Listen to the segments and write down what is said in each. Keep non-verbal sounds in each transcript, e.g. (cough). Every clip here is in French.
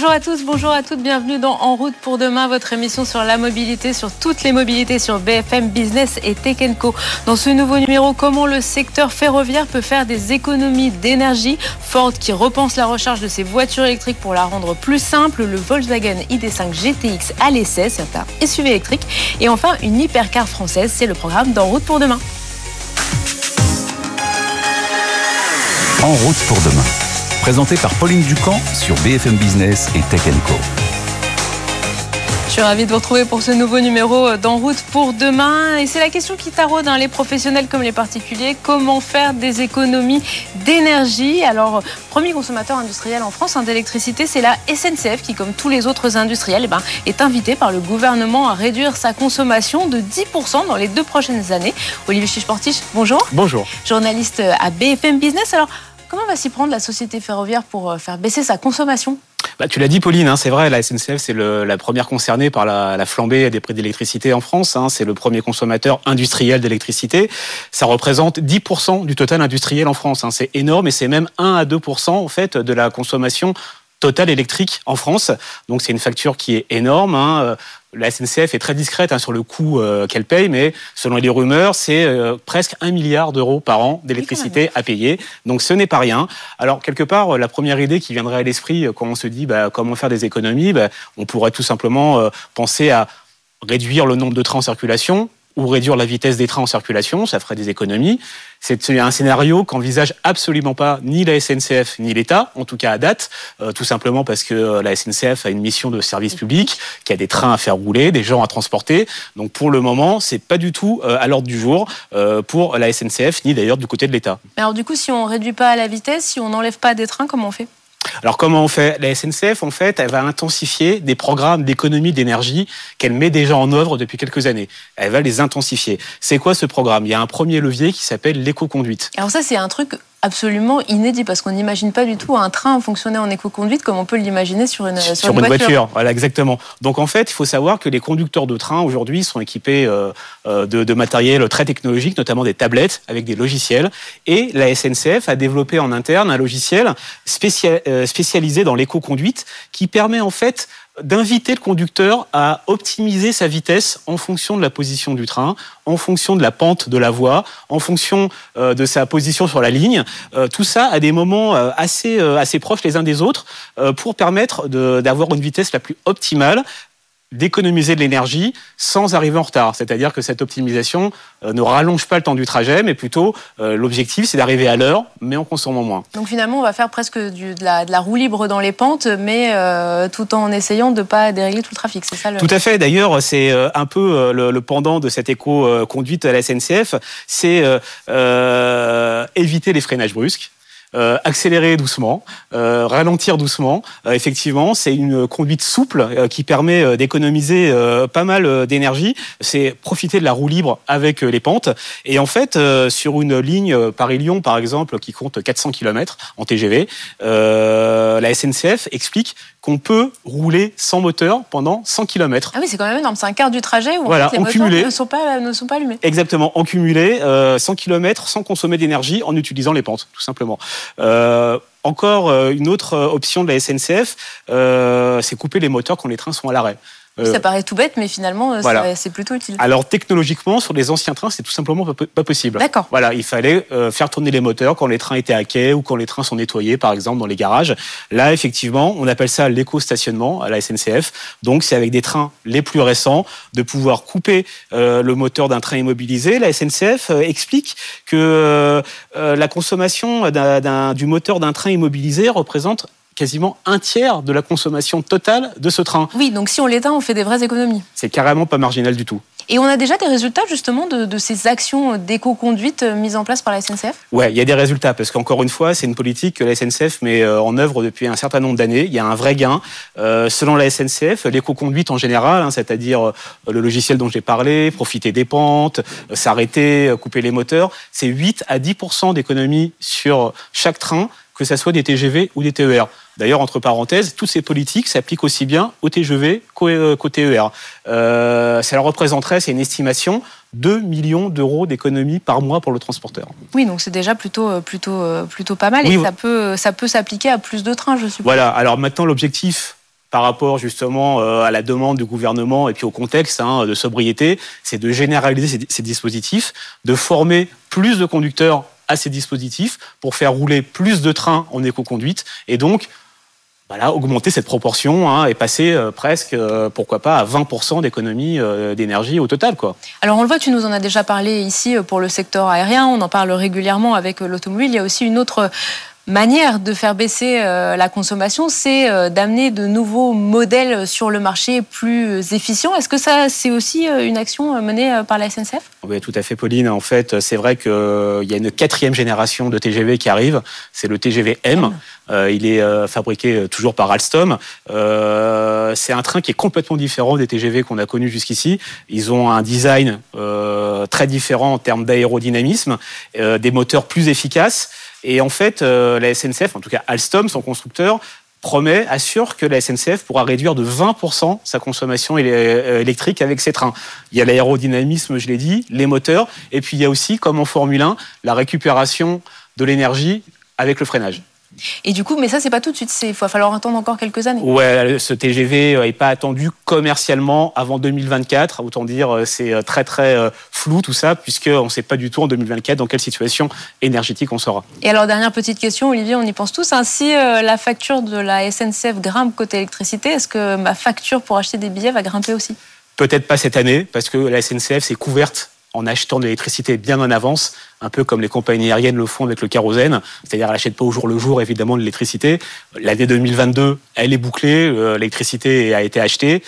Bonjour à tous, bonjour à toutes, bienvenue dans En route pour demain, votre émission sur la mobilité, sur toutes les mobilités sur BFM Business et Tech Co. Dans ce nouveau numéro, comment le secteur ferroviaire peut faire des économies d'énergie? Ford qui repense la recharge de ses voitures électriques pour la rendre plus simple. Le Volkswagen ID5 GTX à l'essai, c'est un SUV électrique. Et enfin, une hypercar française, c'est le programme d'En route pour demain. En route pour demain présenté par Pauline Ducamp sur BFM Business et Tech Co. Je suis ravie de vous retrouver pour ce nouveau numéro d'En route pour demain. Et c'est la question qui taraude hein, les professionnels comme les particuliers. Comment faire des économies d'énergie? Alors, premier consommateur industriel en France hein, d'électricité, c'est la SNCF qui, comme tous les autres industriels, eh ben, est invité par le gouvernement à réduire sa consommation de 10% dans les deux prochaines années. Olivier Chichportiche, bonjour. Bonjour. Journaliste à BFM Business. Alors, Comment va s'y prendre la société ferroviaire pour euh, faire baisser sa consommation? Bah, tu l'as dit, Pauline, hein, c'est vrai, la SNCF, c'est la première concernée par la, flambée des prix d'électricité en France. Hein, c'est le premier consommateur industriel d'électricité. Ça représente 10% du total industriel en France. Hein, c'est énorme et c'est même 1 à 2% en fait de la consommation totale électrique en France. Donc c'est une facture qui est énorme. La SNCF est très discrète hein, sur le coût euh, qu'elle paye, mais selon les rumeurs, c'est euh, presque un milliard d'euros par an d'électricité à payer. Donc ce n'est pas rien. Alors quelque part, euh, la première idée qui viendrait à l'esprit quand on se dit bah, comment faire des économies, bah, on pourrait tout simplement penser à réduire le nombre de trains en circulation, ou réduire la vitesse des trains en circulation, ça ferait des économies. C'est un scénario qu'envisage absolument pas ni la SNCF ni l'État, en tout cas à date, euh, tout simplement parce que euh, la SNCF a une mission de service public, qui a des trains à faire rouler, des gens à transporter. Donc pour le moment, c'est pas du tout euh, à l'ordre du jour pour la SNCF ni d'ailleurs du côté de l'État. Alors du coup, si on réduit pas la vitesse, si on n'enlève pas des trains, comment on fait? Alors comment on fait? La SNCF, en fait, elle va intensifier des programmes d'économie d'énergie qu'elle met déjà en œuvre depuis quelques années. Elle va les intensifier. C'est quoi ce programme? Il y a un premier levier qui s'appelle l'éco-conduite. Alors ça, c'est un truc absolument inédit parce qu'on n'imagine pas du tout un train fonctionner en éco-conduite comme on peut l'imaginer sur une, sur, une, voiture. Voilà, exactement. Donc en fait, il faut savoir que les conducteurs de train aujourd'hui sont équipés euh, euh, de, matériel très technologique, notamment des tablettes avec des logiciels. Et la SNCF a développé en interne un logiciel euh, spécialisé dans l'éco-conduite qui permet en fait d'inviter le conducteur à optimiser sa vitesse en fonction de la position du train, en fonction de la pente de la voie, en fonction euh, de sa position sur la ligne. Euh, tout ça à des moments euh, assez, assez proches les uns des autres pour permettre d'avoir une vitesse la plus optimale d'économiser de l'énergie sans arriver en retard. C'est-à-dire que cette optimisation euh, ne rallonge pas le temps du trajet, mais plutôt euh, l'objectif c'est d'arriver à l'heure, mais en consommant moins. Donc finalement, on va faire presque de, la, roue libre dans les pentes, mais euh, tout en essayant de ne pas dérégler tout le trafic. C'est ça Tout à fait. D'ailleurs, c'est un peu le, pendant de cette éco-conduite à la SNCF, c'est éviter les freinages brusques. Euh, accélérer doucement, euh, ralentir doucement. Euh, effectivement, c'est une conduite souple qui permet d'économiser pas mal d'énergie. C'est profiter de la roue libre avec les pentes. Et en fait, sur une ligne Paris-Lyon, par exemple, qui compte 400 km en TGV, la SNCF explique qu'on peut rouler sans moteur pendant 100 km. Ah oui, c'est quand même énorme. C'est un quart du trajet où voilà, les moteurs ne sont, pas, ne sont pas allumés. Exactement, en cumulé, 100 km sans consommer d'énergie en utilisant les pentes, tout simplement. Euh, encore euh, une autre option de la SNCF, euh, c'est couper les moteurs quand les trains sont à l'arrêt. Ça euh, paraît tout bête, mais finalement, euh, c'est plutôt utile. Alors technologiquement, sur les anciens trains, c'est tout simplement pas, possible. D'accord. Voilà, il fallait euh, faire tourner les moteurs quand les trains étaient à quai ou quand les trains sont nettoyés, par exemple, dans les garages. Là, effectivement, on appelle ça l'éco-stationnement à la SNCF. Donc, c'est avec des trains les plus récents de pouvoir couper le moteur d'un train immobilisé. La SNCF explique que la consommation du moteur d'un train immobilisé représente quasiment un tiers de la consommation totale de ce train. Oui, donc si on l'éteint, on fait des vraies économies. C'est carrément pas marginal du tout. Et on a déjà des résultats justement de, ces actions d'éco-conduite euh, mises en place par la SNCF Oui, il y a des résultats parce qu'encore une fois, c'est une politique que la SNCF met euh, en œuvre depuis un certain nombre d'années. Il y a un vrai gain. Euh, selon la SNCF, l'éco-conduite en général, hein, c'est-à-dire le logiciel dont j'ai parlé, profiter des pentes, s'arrêter, couper les moteurs, c'est 8 à 10% d'économie sur chaque train que ce soit des TGV ou des TER. D'ailleurs, entre parenthèses, toutes ces politiques s'appliquent aussi bien au TGV qu'au euh, TER. Euh, ça représenterait, c'est une estimation, 2 millions d'euros d'économie par mois pour le transporteur. Oui, donc c'est déjà plutôt, euh, plutôt, plutôt pas mal et ça peut, ça peut s'appliquer à plus de trains, je suppose. Voilà, alors maintenant l'objectif par rapport justement euh, à la demande du gouvernement et puis au contexte hein, de sobriété, c'est de généraliser ces, dispositifs, de former plus de conducteurs à ces dispositifs pour faire rouler plus de trains en éco-conduite et donc voilà, augmenter cette proportion hein, et passer euh, presque, euh, pourquoi pas, à 20% d'économie d'énergie au total. Quoi. Alors on le voit, tu nous en as déjà parlé ici pour le secteur aérien, on en parle régulièrement avec l'automobile. Il y a aussi une autre manière de faire baisser euh, la consommation, c'est euh, d'amener de nouveaux modèles sur le marché plus efficients. Est-ce que ça, c'est aussi euh, une action menée par la SNCF Oui, tout à fait, Pauline. En fait, c'est vrai qu'il y a une quatrième génération de TGV qui arrive. C'est le TGV M. il est fabriqué toujours par Alstom. c'est un train qui est complètement différent des TGV qu'on a connus jusqu'ici. Ils ont un design très différent en termes d'aérodynamisme, des moteurs plus efficaces. Et en fait, euh, la SNCF, en tout cas Alstom, son constructeur, promet, assure que la SNCF pourra réduire de 20% sa consommation euh, électrique avec ses trains. Il y a l'aérodynamisme, je l'ai dit, les moteurs, et puis il y a aussi, comme en Formule 1, la récupération de l'énergie avec le freinage. Et du coup, mais ça, c'est pas tout de suite. Il va falloir attendre encore quelques années. Ouais, ce TGV n'est pas attendu commercialement avant 2024. Autant dire, euh, c'est euh, très très euh, flou tout ça, puisqu'on ne sait pas du tout en 2024 dans quelle situation énergétique on sera. Et alors, dernière petite question, Olivier, on y pense tous. Hein. Si la facture de la SNCF grimpe côté électricité, est-ce que ma facture pour acheter des billets va grimper aussi? Peut-être pas cette année, parce que la SNCF s'est couverte en achetant de l'électricité bien en avance, un peu comme les compagnies aériennes le font avec le kérosène, c'est-à-dire elle n'achète pas au jour le jour évidemment de l'électricité. L'année 2022, elle est bouclée, euh, l'électricité a été achetée.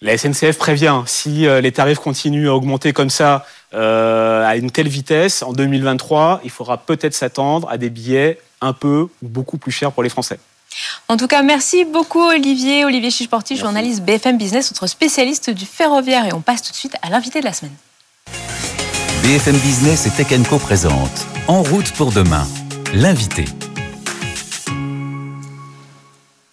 La SNCF prévient, si euh, les tarifs continuent à augmenter comme ça euh, à une telle vitesse, en 2023, il faudra peut-être s'attendre à des billets un peu ou beaucoup plus chers pour les Français. En tout cas, merci beaucoup Olivier, Olivier Chichporti, journaliste BFM Business, notre spécialiste du ferroviaire. Et on passe tout de suite à l'invité de la semaine. BFM Business et Tech Co présente En route pour demain, l'invité.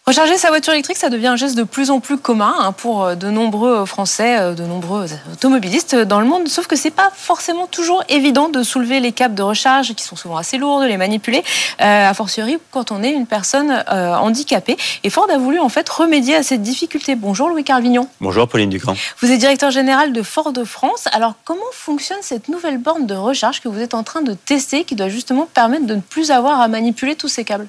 Recharger sa voiture électrique, ça devient un geste de plus en plus commun hein, pour euh, de nombreux Français, euh, de nombreux automobilistes dans le monde. Sauf que c'est pas forcément toujours évident de soulever les câbles de recharge qui sont souvent assez lourds, de les manipuler, euh, a fortiori quand on est une personne handicapée. Et Ford a voulu en fait remédier à cette difficulté. Bonjour Louis Carvignon. Bonjour Pauline Ducamp. Vous êtes directeur général de Ford France. Alors comment fonctionne cette nouvelle borne de recharge que vous êtes en train de tester, qui doit justement permettre de ne plus avoir à manipuler tous ces câbles?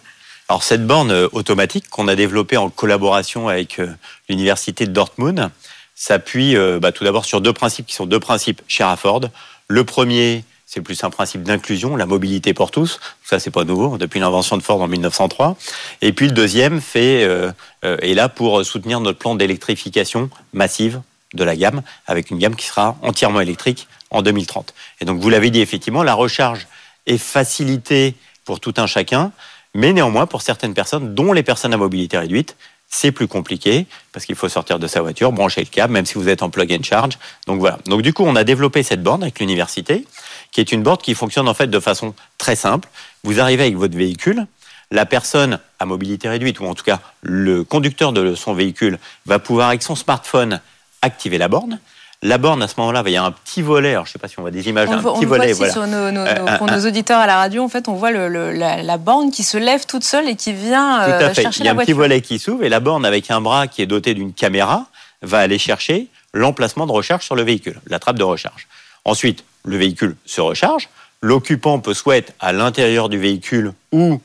Alors cette borne euh, automatique qu'on a développée en collaboration avec euh, l'université de Dortmund s'appuie euh, bah, tout d'abord sur deux principes qui sont deux principes chers à Ford. Le premier, c'est plus un principe d'inclusion, la mobilité pour tous. Ça, c'est pas nouveau depuis l'invention de Ford en 1903. Et puis le deuxième fait est là pour soutenir notre plan d'électrification massive de la gamme, avec une gamme qui sera entièrement électrique en 2030. Et donc, vous l'avez dit effectivement, la recharge est facilitée pour tout un chacun. Mais néanmoins, pour certaines personnes, dont les personnes à mobilité réduite, c'est plus compliqué parce qu'il faut sortir de sa voiture, brancher le câble, même si vous êtes en plug and charge. Donc voilà. Donc du coup, on a développé cette borne avec l'université, qui est une borne qui fonctionne en fait de façon très simple. Vous arrivez avec votre véhicule, la personne à mobilité réduite, ou en tout cas le conducteur de son véhicule, va pouvoir avec son smartphone activer la borne. La borne, à ce moment-là, il y a un petit volet. Alors, je ne sais pas si on voit des images. un petit volet. Voit sur nos, pour nos auditeurs à la radio, en fait, on voit la, borne qui se lève toute seule et qui vient Tout à euh, fait. Il y a un petit volet qui s'ouvre et la borne, avec un bras qui est doté d'une caméra, va aller chercher l'emplacement de recharge sur le véhicule, la trappe de recharge. Ensuite, le véhicule se recharge. L'occupant peut souhaiter à l'intérieur du véhicule ou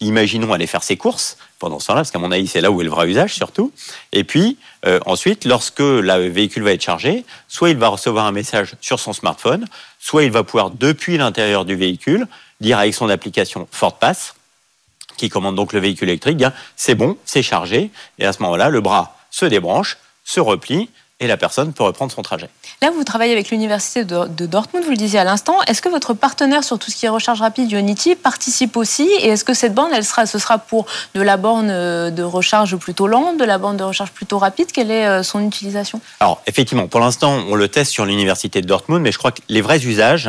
imaginons aller faire ses courses pendant ce temps-là, parce qu'à mon avis, c'est là où est le vrai usage surtout. Et puis, euh, ensuite, lorsque le véhicule va être chargé, soit il va recevoir un message sur son smartphone, soit il va pouvoir, depuis l'intérieur du véhicule, dire avec son application Ford Pass, qui commande donc le véhicule électrique, c'est bon, c'est chargé, et à ce moment-là, le bras se débranche, se replie, et la personne peut reprendre son trajet. Là, vous travaillez avec l'université de, Dortmund, vous le disiez à l'instant. Est-ce que votre partenaire sur tout ce qui est recharge rapide, Unity, participe aussi Et est-ce que cette borne, elle sera, ce sera pour de la borne euh, de recharge plutôt lente, de la borne de recharge plutôt rapide? Quelle est euh, son utilisation? Alors, effectivement, pour l'instant, on le teste sur l'université de Dortmund, mais je crois que les vrais usages,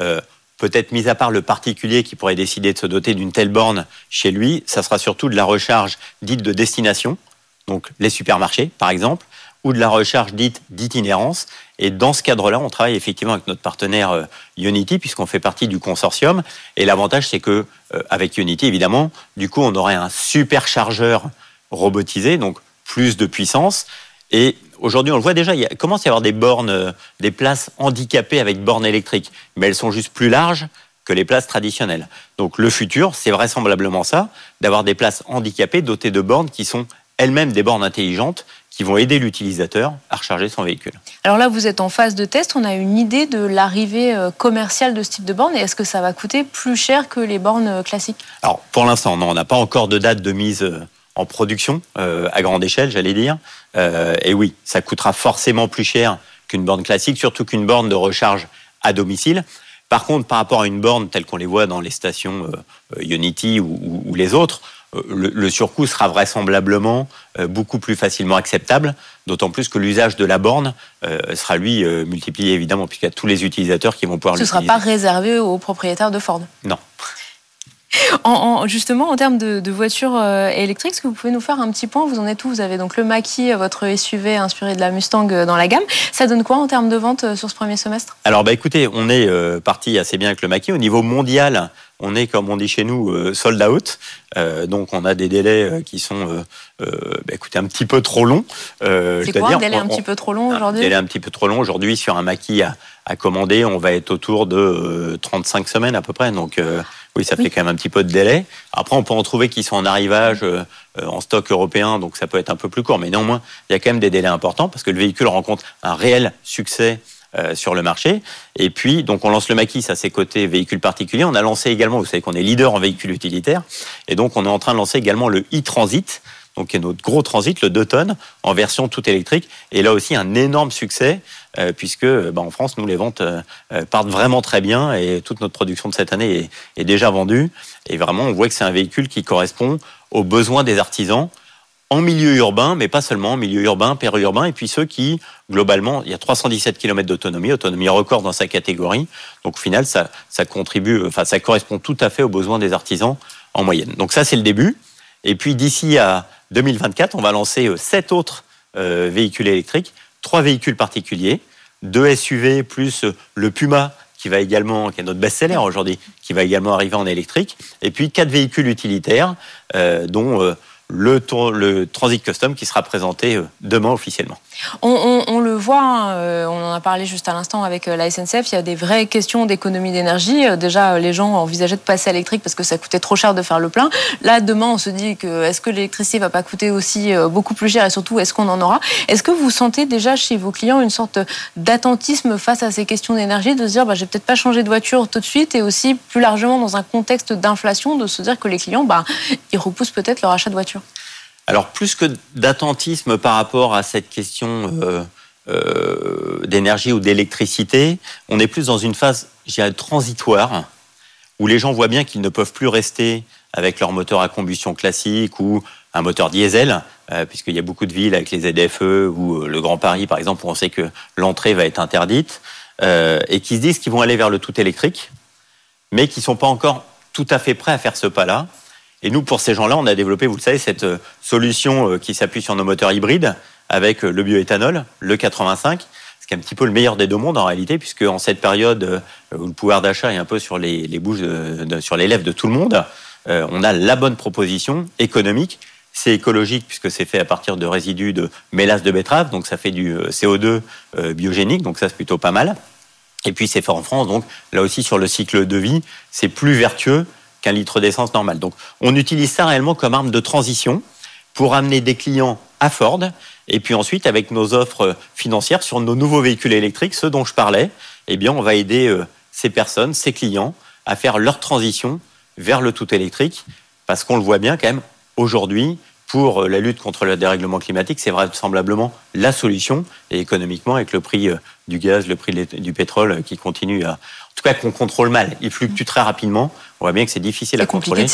euh, peut-être mis à part le particulier qui pourrait décider de se doter d'une telle borne chez lui, ça sera surtout de la recharge dite de destination, donc les supermarchés, par exemple ou de la recharge dite d'itinérance. Et dans ce cadre-là, on travaille effectivement avec notre partenaire euh, Unity, puisqu'on fait partie du consortium. Et l'avantage, c'est que euh, avec Unity, évidemment, du coup, on aurait un superchargeur robotisé, donc plus de puissance. Et aujourd'hui, on le voit déjà, il commence à y avoir des bornes, euh, des places handicapées avec bornes électriques, mais elles sont juste plus larges que les places traditionnelles. Donc le futur, c'est vraisemblablement ça, d'avoir des places handicapées dotées de bornes qui sont elles-mêmes des bornes intelligentes qui vont aider l'utilisateur à recharger son véhicule. Alors là, vous êtes en phase de test. On a une idée de l'arrivée euh, commerciale de ce type de borne et est-ce que ça va coûter plus cher que les bornes euh, classiques? Alors pour l'instant, non, on n'a pas encore de date de mise en production à grande échelle, j'allais dire. et oui, ça coûtera forcément plus cher qu'une borne classique, surtout qu'une borne de recharge à domicile. Par contre, par rapport à une borne telle qu'on les voit dans les stations euh, euh, Unity ou, les autres, euh, le, surcoût sera vraisemblablement beaucoup plus facilement acceptable, d'autant plus que l'usage de la borne sera lui multiplié évidemment puisqu'il y a tous les utilisateurs qui vont pouvoir l'utiliser. Ce ne sera pas réservé aux propriétaires de Ford Non. (laughs) En, justement, en termes de, voitures euh, électriques, est-ce que vous pouvez nous faire un petit point? Vous en êtes où? Vous avez donc le Maki, votre SUV inspiré de la Mustang euh, dans la gamme. Ça donne quoi en termes de vente euh, sur ce premier semestre? Alors, bah, écoutez, on est parti assez bien avec le Maki. Au niveau mondial, on est, comme on dit chez nous, sold out. donc, on a des délais qui sont, bah, écoutez, un petit peu trop longs. C'est quoi un délai un petit peu trop long aujourd'hui Un délai un petit peu trop long aujourd'hui sur un Maki à, à commander. On va être autour de 35 semaines à peu près. Donc, oui, ça fait quand même un petit peu de délai. Après, on peut en trouver qui sont en arrivage euh, euh, en stock européen, donc ça peut être un peu plus court. Mais néanmoins, il y a quand même des délais importants parce que le véhicule rencontre un réel succès euh, sur le marché. Et puis, donc, on lance le maquis à ses côtés véhicules particuliers. On a lancé également, vous savez qu'on est leader en véhicules utilitaires. Et donc, on est en train de lancer également le e-transit, donc qui est notre gros transit, le 2 tonnes, en version tout électrique. Et là aussi, un énorme succès. Euh, puisque bah, en France, nous, les ventes euh, euh, partent vraiment très bien et toute notre production de cette année est, déjà vendue. Et vraiment, on voit que c'est un véhicule qui correspond aux besoins des artisans en milieu urbain, mais pas seulement en milieu urbain, périurbain, et puis ceux qui, globalement, il y a 317 km d'autonomie, autonomie record dans sa catégorie. Donc au final, ça, ça contribue, enfin ça correspond tout à fait aux besoins des artisans en moyenne. Donc ça, c'est le début. Et puis d'ici à 2024, on va lancer sept autres véhicules électriques trois véhicules particuliers, deux SUV plus le Puma qui va également, qui est notre best-seller aujourd'hui, qui va également arriver en électrique, et puis quatre véhicules utilitaires, euh, dont euh, le, Transit Custom qui sera présenté euh, demain officiellement. On, le voit, hein, euh, on en a parlé juste à l'instant avec euh, la SNCF, il y a des vraies questions d'économie d'énergie. Déjà, les gens envisageaient de passer à l'électrique parce que ça coûtait trop cher de faire le plein. Là, demain, on se dit que est-ce que l'électricité va pas coûter aussi beaucoup plus cher et surtout, est-ce qu'on en aura? Est-ce que vous sentez déjà chez vos clients une sorte d'attentisme face à ces questions d'énergie, de se dire, bah, j'ai peut-être pas changé de voiture tout de suite et aussi plus largement dans un contexte d'inflation, de se dire que les clients, bah, ils repoussent peut-être leur achat de voiture? Alors plus que d'attentisme par rapport à cette question euh, euh, d'énergie ou d'électricité, on est plus dans une phase, transitoire, où les gens voient bien qu'ils ne peuvent plus rester avec leur moteur à combustion classique ou un moteur diesel, euh, puisqu'il y a beaucoup de villes avec les ZFE ou le Grand Paris, par exemple, où on sait que l'entrée va être interdite, et qui se disent qu'ils vont aller vers le tout électrique, mais qui ne sont pas encore tout à fait prêts à faire ce pas-là. Et nous, pour ces gens-là, on a développé, vous le savez, cette euh, solution euh, qui s'appuie sur nos moteurs hybrides avec euh, le bioéthanol, le 85, ce qui est un petit peu le meilleur des deux mondes en réalité, puisque en cette période où le pouvoir d'achat est un peu sur les, les bouches, sur les lèvres de tout le monde, on a la bonne proposition économique. C'est écologique puisque c'est fait à partir de résidus de mélasse de betterave, donc ça fait du CO2 biogénique, donc ça c'est plutôt pas mal. Et puis c'est fait en France, donc là aussi sur le cycle de vie, c'est plus vertueux qu'un litre d'essence normal. Donc on utilise ça réellement comme arme de transition pour amener des clients à Ford et puis ensuite avec nos offres financières sur nos nouveaux véhicules électriques, ceux dont je parlais, eh bien on va aider euh, ces personnes, ces clients à faire leur transition vers le tout électrique parce qu'on le voit bien quand même aujourd'hui pour euh, la lutte contre le dérèglement climatique, c'est vraisemblablement la solution et économiquement avec le prix euh, du gaz, le prix du pétrole qui continue à en tout cas qu'on contrôle mal, il fluctue très rapidement. On voit bien que c'est difficile à contrôler.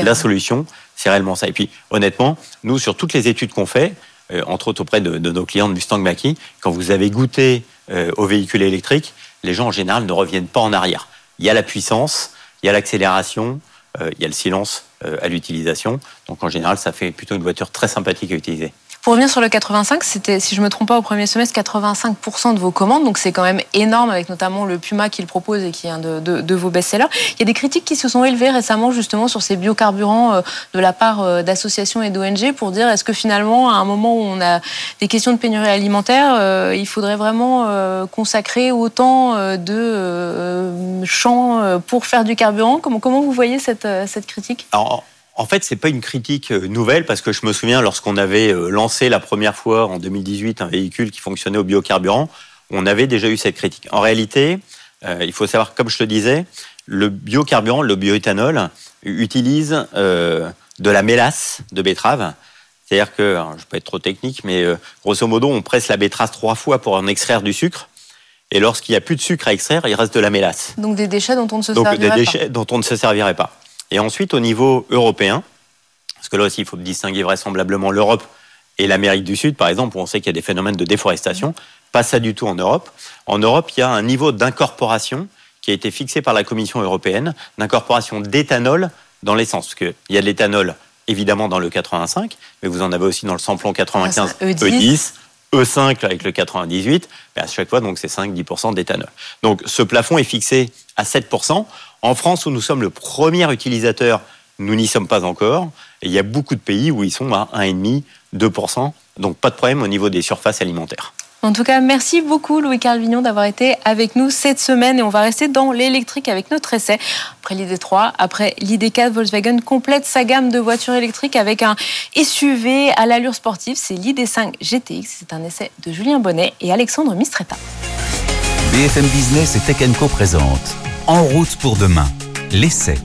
De la solution, c'est réellement ça. Et puis, honnêtement, nous, sur toutes les études qu'on fait, euh, entre autres auprès de, nos clients de Mustang Mach-E, quand vous avez goûté euh, au véhicule électrique, les gens en général ne reviennent pas en arrière. Il y a la puissance, il y a l'accélération, euh, il y a le silence à l'utilisation. Donc en général, ça fait plutôt une voiture très sympathique à utiliser. Pour revenir sur le 85, c'était, si je me trompe pas, au premier semestre, 85% de vos commandes. Donc c'est quand même énorme, avec notamment le Puma qu'il propose et qui est un de, vos best-sellers. Il y a des critiques qui se sont élevées récemment justement sur ces biocarburants euh, de la part euh, d'associations et d'ONG pour dire est-ce que finalement, à un moment où on a des questions de pénurie alimentaire, euh, il faudrait vraiment consacrer autant de champs pour faire du carburant? Comment, vous voyez cette critique? En fait, c'est pas une critique euh, nouvelle parce que je me souviens lorsqu'on avait euh, lancé la première fois en 2018 un véhicule qui fonctionnait au biocarburant, on avait déjà eu cette critique. En réalité, euh, il faut savoir, comme je te disais, le biocarburant, le bioéthanol, utilise de la mélasse de betterave. C'est-à-dire que, je pas être trop technique, mais grosso modo, on presse la betterave trois fois pour en extraire du sucre. Et lorsqu'il n'y a plus de sucre à extraire, il reste de la mélasse. Donc des déchets dont on ne se Donc servirait des déchets dont on ne se servirait pas. Et ensuite, au niveau européen, parce que là aussi, il faut distinguer vraisemblablement l'Europe et l'Amérique du Sud, par exemple, où on sait qu'il y a des phénomènes de déforestation. Pas ça du tout en Europe. En Europe, il y a un niveau d'incorporation qui a été fixé par la Commission européenne, d'incorporation d'éthanol dans l'essence. Parce qu'il y a de l'éthanol, évidemment, dans le 85, mais vous en avez aussi dans le samplon 95 E10. E5 avec le 98, mais à chaque fois, donc c'est 5-10% d'éthanol. Donc ce plafond est fixé à 7%. En France, où nous sommes le premier utilisateur, nous n'y sommes pas encore. Et il y a beaucoup de pays où ils sont à 1,5, 2%. Donc pas de problème au niveau des surfaces alimentaires. En tout cas, merci beaucoup Louis-Carl Vignon d'avoir été avec nous cette semaine et on va rester dans l'électrique avec notre essai. Après l'ID3, après l'ID4, Volkswagen complète sa gamme de voitures électriques avec un SUV à l'allure sportive. C'est l'ID5 GTX. C'est un essai de Julien Bonnet et Alexandre Mistretta. BFM Business et Tech Co présente en route pour demain. L'essai.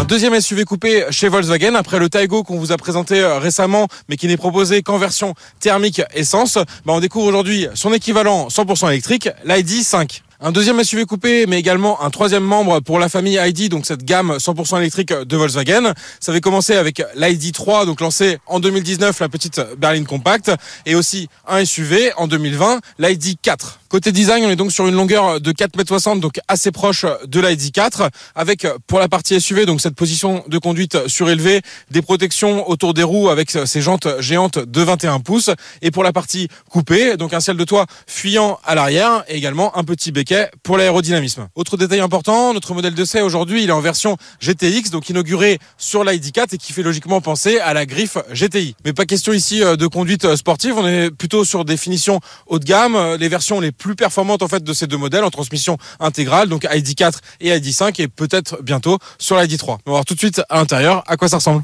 Un deuxième SUV coupé chez Volkswagen après le Taigo qu'on vous a présenté euh, récemment mais qui n'est proposé qu'en version thermique essence. Bah, on découvre aujourd'hui son équivalent 100% électrique, l'ID 5. Un deuxième SUV coupé, mais également un troisième membre pour la famille ID, donc cette gamme 100% électrique de Volkswagen. Ça avait commencé avec l'ID 3, donc lancé en 2019, la petite berline compacte, et aussi un SUV en 2020, l'ID 4. Côté design, on est donc sur une longueur de 4,60 m, donc assez proche de l'ID 4, avec pour la partie SUV, donc cette position de conduite surélevée, des protections autour des roues avec ces jantes géantes de 21 pouces, et pour la partie coupée, donc un ciel de toit fuyant à l'arrière, et également un petit béquet pour l'aérodynamisme. Autre détail important, notre modèle de C aujourd'hui, il est en version GTX, donc inauguré sur l'ID4 et qui fait logiquement penser à la griffe GTI. Mais pas question ici euh, de conduite euh, sportive, on est plutôt sur des finitions haut de gamme, euh, les versions les plus performantes en fait de ces deux modèles en transmission intégrale, donc ID4 et ID5 et peut-être bientôt sur l'ID3. On va voir tout de suite à l'intérieur à quoi ça ressemble.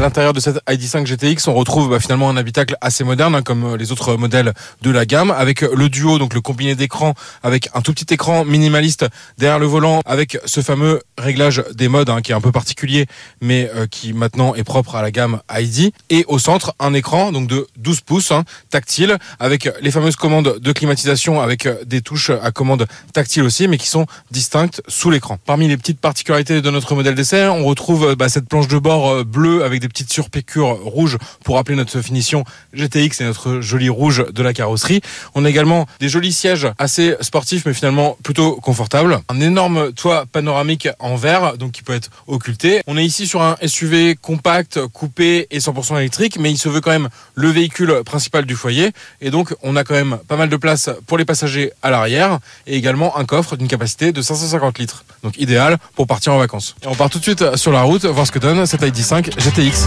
À l'intérieur de cette ID5 GTX, on retrouve bah, finalement un habitacle assez moderne, hein, comme euh, les autres modèles de la gamme, avec le duo, donc le combiné d'écran, avec un tout petit écran minimaliste derrière le volant, avec ce fameux réglage des modes hein, qui est un peu particulier, mais euh, qui maintenant est propre à la gamme ID. Et au centre, un écran donc de 12 pouces, hein, tactile, avec les fameuses commandes de climatisation, avec euh, des touches à commande tactile aussi, mais qui sont distinctes sous l'écran. Parmi les petites particularités de notre modèle d'essai, on retrouve bah, cette planche de bord bleue avec des petite surpiqûre rouge pour rappeler notre finition GTX et notre joli rouge de la carrosserie. On a également des jolis sièges assez sportifs mais finalement plutôt confortables. Un énorme toit panoramique en verre donc qui peut être occulté. On est ici sur un SUV compact, coupé et 100% électrique mais il se veut quand même le véhicule principal du foyer et donc on a quand même pas mal de place pour les passagers à l'arrière et également un coffre d'une capacité de 550 litres. Donc idéal pour partir en vacances. Et on part tout de suite sur la route voir ce que donne cette ID5 GTX.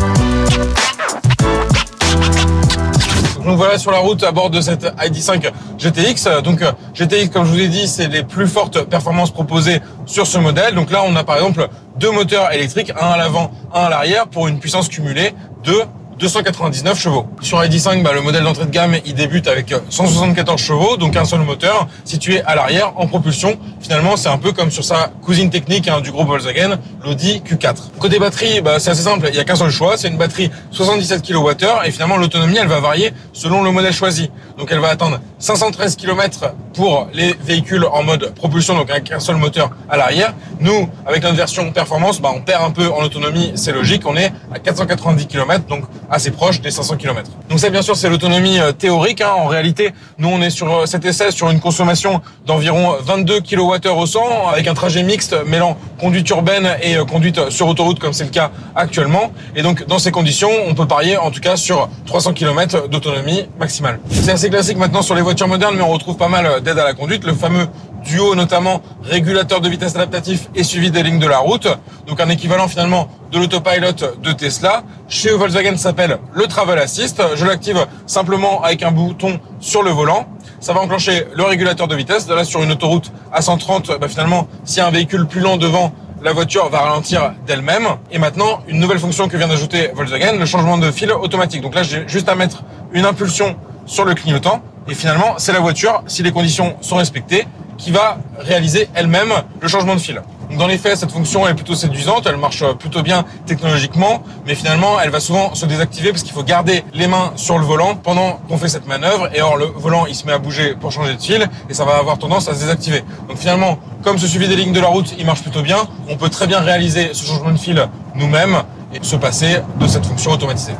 Donc voilà sur la route à bord de cette ID5 GTX. Donc GTX, comme je vous ai dit, c'est les plus fortes performances proposées sur ce modèle. Donc là, on a par exemple deux moteurs électriques, un à l'avant, un à l'arrière, pour une puissance cumulée de 299 chevaux. Sur ID5, bah, le modèle d'entrée de gamme, il débute avec 174 chevaux, donc un seul moteur, situé à l'arrière en propulsion. Finalement, c'est un peu comme sur sa cousine technique hein, du groupe Volkswagen, l'Audi Q4. Côté batterie, bah, c'est assez simple, il n'y a qu'un seul choix, c'est une batterie 77 kWh et finalement l'autonomie, elle va varier selon le modèle choisi. Donc elle va attendre 513 km pour les véhicules en mode propulsion, donc avec un seul moteur à l'arrière. Nous, avec notre version performance, bah, on perd un peu en autonomie, c'est logique, on est à 490 km, donc assez proche des 500 km. Donc ça, bien sûr, c'est l'autonomie euh, théorique. Hein. En réalité, nous, on est sur euh, cet essai sur une consommation d'environ 22 kWh au 100, avec un trajet mixte mêlant conduite urbaine et euh, conduite sur autoroute, comme c'est le cas actuellement. Et donc, dans ces conditions, on peut parier, en tout cas, sur 300 km d'autonomie maximale. C'est assez classique maintenant sur les voitures modernes, mais on retrouve pas mal d'aide à la conduite. Le fameux duo notamment régulateur de vitesse adaptatif et suivi des lignes de la route. Donc un équivalent finalement de l'autopilot de Tesla. Chez Volkswagen, ça s'appelle le Travel Assist. Je l'active simplement avec un bouton sur le volant. Ça va enclencher le régulateur de vitesse. Là, sur une autoroute à 130, bah, finalement, s'il y a un véhicule plus lent devant, la voiture va ralentir d'elle-même. Et maintenant, une nouvelle fonction que vient d'ajouter Volkswagen, le changement de fil automatique. Donc là, j'ai juste à mettre une impulsion sur le clignotant. Et finalement, c'est la voiture, si les conditions sont respectées, qui va réaliser elle-même le changement de fil. Dans les faits, cette fonction est plutôt séduisante, elle marche plutôt bien technologiquement, mais finalement, elle va souvent se désactiver parce qu'il faut garder les mains sur le volant pendant qu'on fait cette manœuvre. Et or, le volant, il se met à bouger pour changer de fil et ça va avoir tendance à se désactiver. Donc finalement, comme ce suivi des lignes de la route, il marche plutôt bien, on peut très bien réaliser ce changement de fil nous-mêmes et se passer de cette fonction automatisée.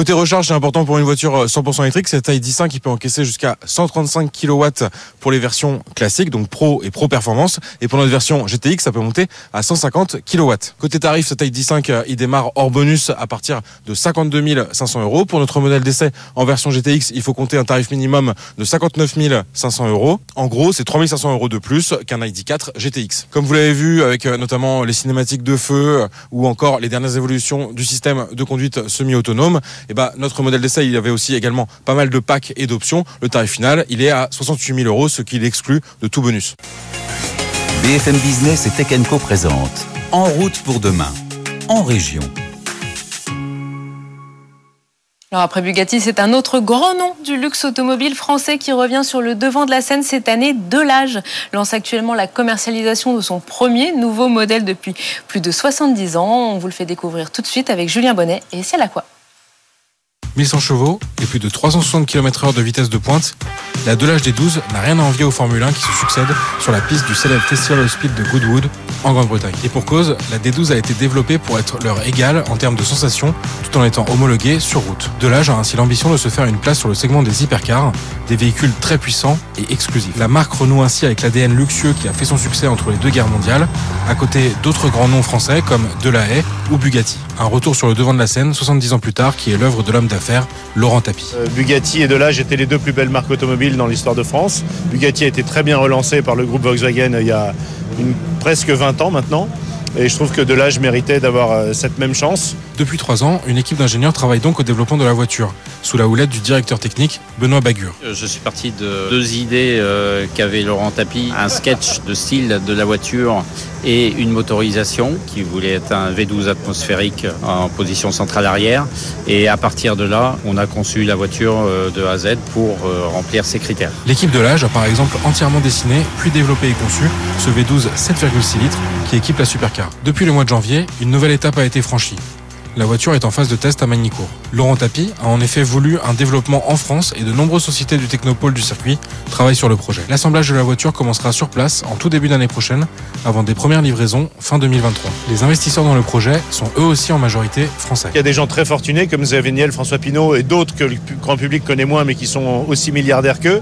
Côté recharge, c'est important pour une voiture 100% euh, électrique. Cette taille 10.5 qui peut encaisser jusqu'à 135 kW pour les versions classiques, donc Pro et Pro Performance. Et pour notre version GTX, ça peut monter à 150 kW. Côté tarif, cette taille 10.5, euh, il démarre hors bonus à partir de 52 500 euros. Pour notre modèle d'essai en version GTX, il faut compter un tarif minimum de 59 500 euros. En gros, c'est 3 500 euros de plus qu'un ID4 GTX. Comme vous l'avez vu avec euh, notamment les cinématiques de feu ou encore les dernières évolutions du système de conduite semi-autonome, eh ben, notre modèle d'essai, il y avait aussi également pas mal de packs et d'options. Le tarif final, il est à 68 000 euros, ce qui l'exclut de tout bonus. BFM Business et Tech Co présente En route pour demain, en région. Alors après Bugatti, c'est un autre grand nom du luxe automobile français qui revient sur le devant de la scène cette année. Delage lance actuellement la commercialisation de son premier nouveau modèle depuis plus de 70 ans. On vous le fait découvrir tout de suite avec Julien Bonnet et c'est la quoi 1100 chevaux et plus de 360 km h de vitesse de pointe, la Delage des 12 n'a rien à envier au Formule 1 qui se succède sur la piste du célèbre Festival of Speed de Goodwood en Grande-Bretagne. Et pour cause, la D12 a été développée pour être leur égale en termes de sensations tout en étant homologuée sur route. Delage a ainsi l'ambition de se faire une place sur le segment des hypercars, des véhicules très puissants et exclusifs. La marque renoue ainsi avec l'ADN luxueux qui a fait son succès entre les deux guerres mondiales, à côté d'autres grands noms français comme Delahaye ou Bugatti. Un retour sur le devant de la scène 70 ans plus tard qui est l'œuvre de l'homme d'affaires Laurent Tapie. Euh, Bugatti et Delage étaient les deux plus belles marques automobiles dans l'histoire de France. Bugatti a été très bien relancé par le groupe Volkswagen il y a presque 20 ans maintenant. Et je trouve que Delage méritait d'avoir euh, cette même chance. Depuis trois ans, une équipe d'ingénieurs travaille donc au développement de la voiture, sous la houlette du directeur technique Benoît Bagur. Euh, je suis parti de deux idées euh, qu'avait Laurent Tapie, un sketch de style de la voiture et une motorisation qui voulait être un V12 atmosphérique en position centrale arrière. Et à partir de là, on a conçu la voiture de A à Z pour remplir ces critères. L'équipe de l'âge a par exemple entièrement dessiné, puis développé et conçu ce V12 7,6 litres qui équipe la supercar. Depuis le mois de janvier, une nouvelle étape a été franchie. La voiture est en phase de test à Magnicourt. Laurent Tapie a en effet voulu un développement en France et de nombreuses sociétés du technopôle du circuit travaillent sur le projet. L'assemblage de la voiture commencera sur place en tout début d'année prochaine avant des premières livraisons fin 2023. Les investisseurs dans le projet sont eux aussi en majorité français. Il y a des gens très fortunés comme Xavier François Pinault et d'autres que le grand public connaît moins mais qui sont aussi milliardaires qu'eux.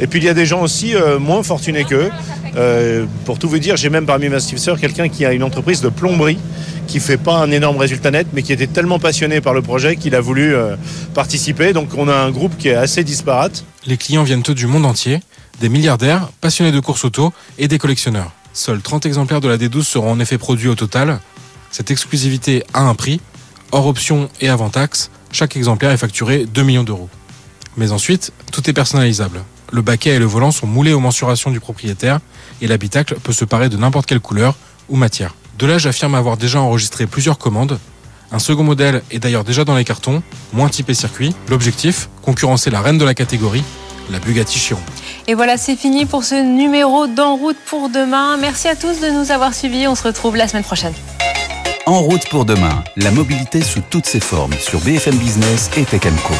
Et puis il y a des gens aussi euh, moins fortunés qu'eux. Euh, pour tout vous dire, j'ai même parmi mes investisseurs quelqu'un qui a une entreprise de plomberie qui fait pas un énorme résultat net, mais qui était tellement passionné par le projet qu'il a voulu euh, participer. Donc on a un groupe qui est assez disparate. Les clients viennent eux du monde entier, des milliardaires, passionnés de course auto et des collectionneurs. Seuls 30 exemplaires de la D12 seront en effet produits au total. Cette exclusivité a un prix, hors option et avant taxe, chaque exemplaire est facturé 2 millions d'euros. Mais ensuite, tout est personnalisable. Le baquet et le volant sont moulés aux mensurations du propriétaire et l'habitacle peut se parer de n'importe quelle couleur ou matière. Delage affirme avoir déjà enregistré plusieurs commandes. Un second modèle est d'ailleurs déjà dans les cartons, moins typé circuit. L'objectif, concurrencer la reine de la catégorie, la Bugatti Chiron. Et voilà, c'est fini pour ce numéro d'En route pour demain. Merci à tous de nous avoir suivis. On se retrouve la semaine prochaine. En route pour demain, la mobilité sous toutes ses formes sur BFM Business et Tech Co.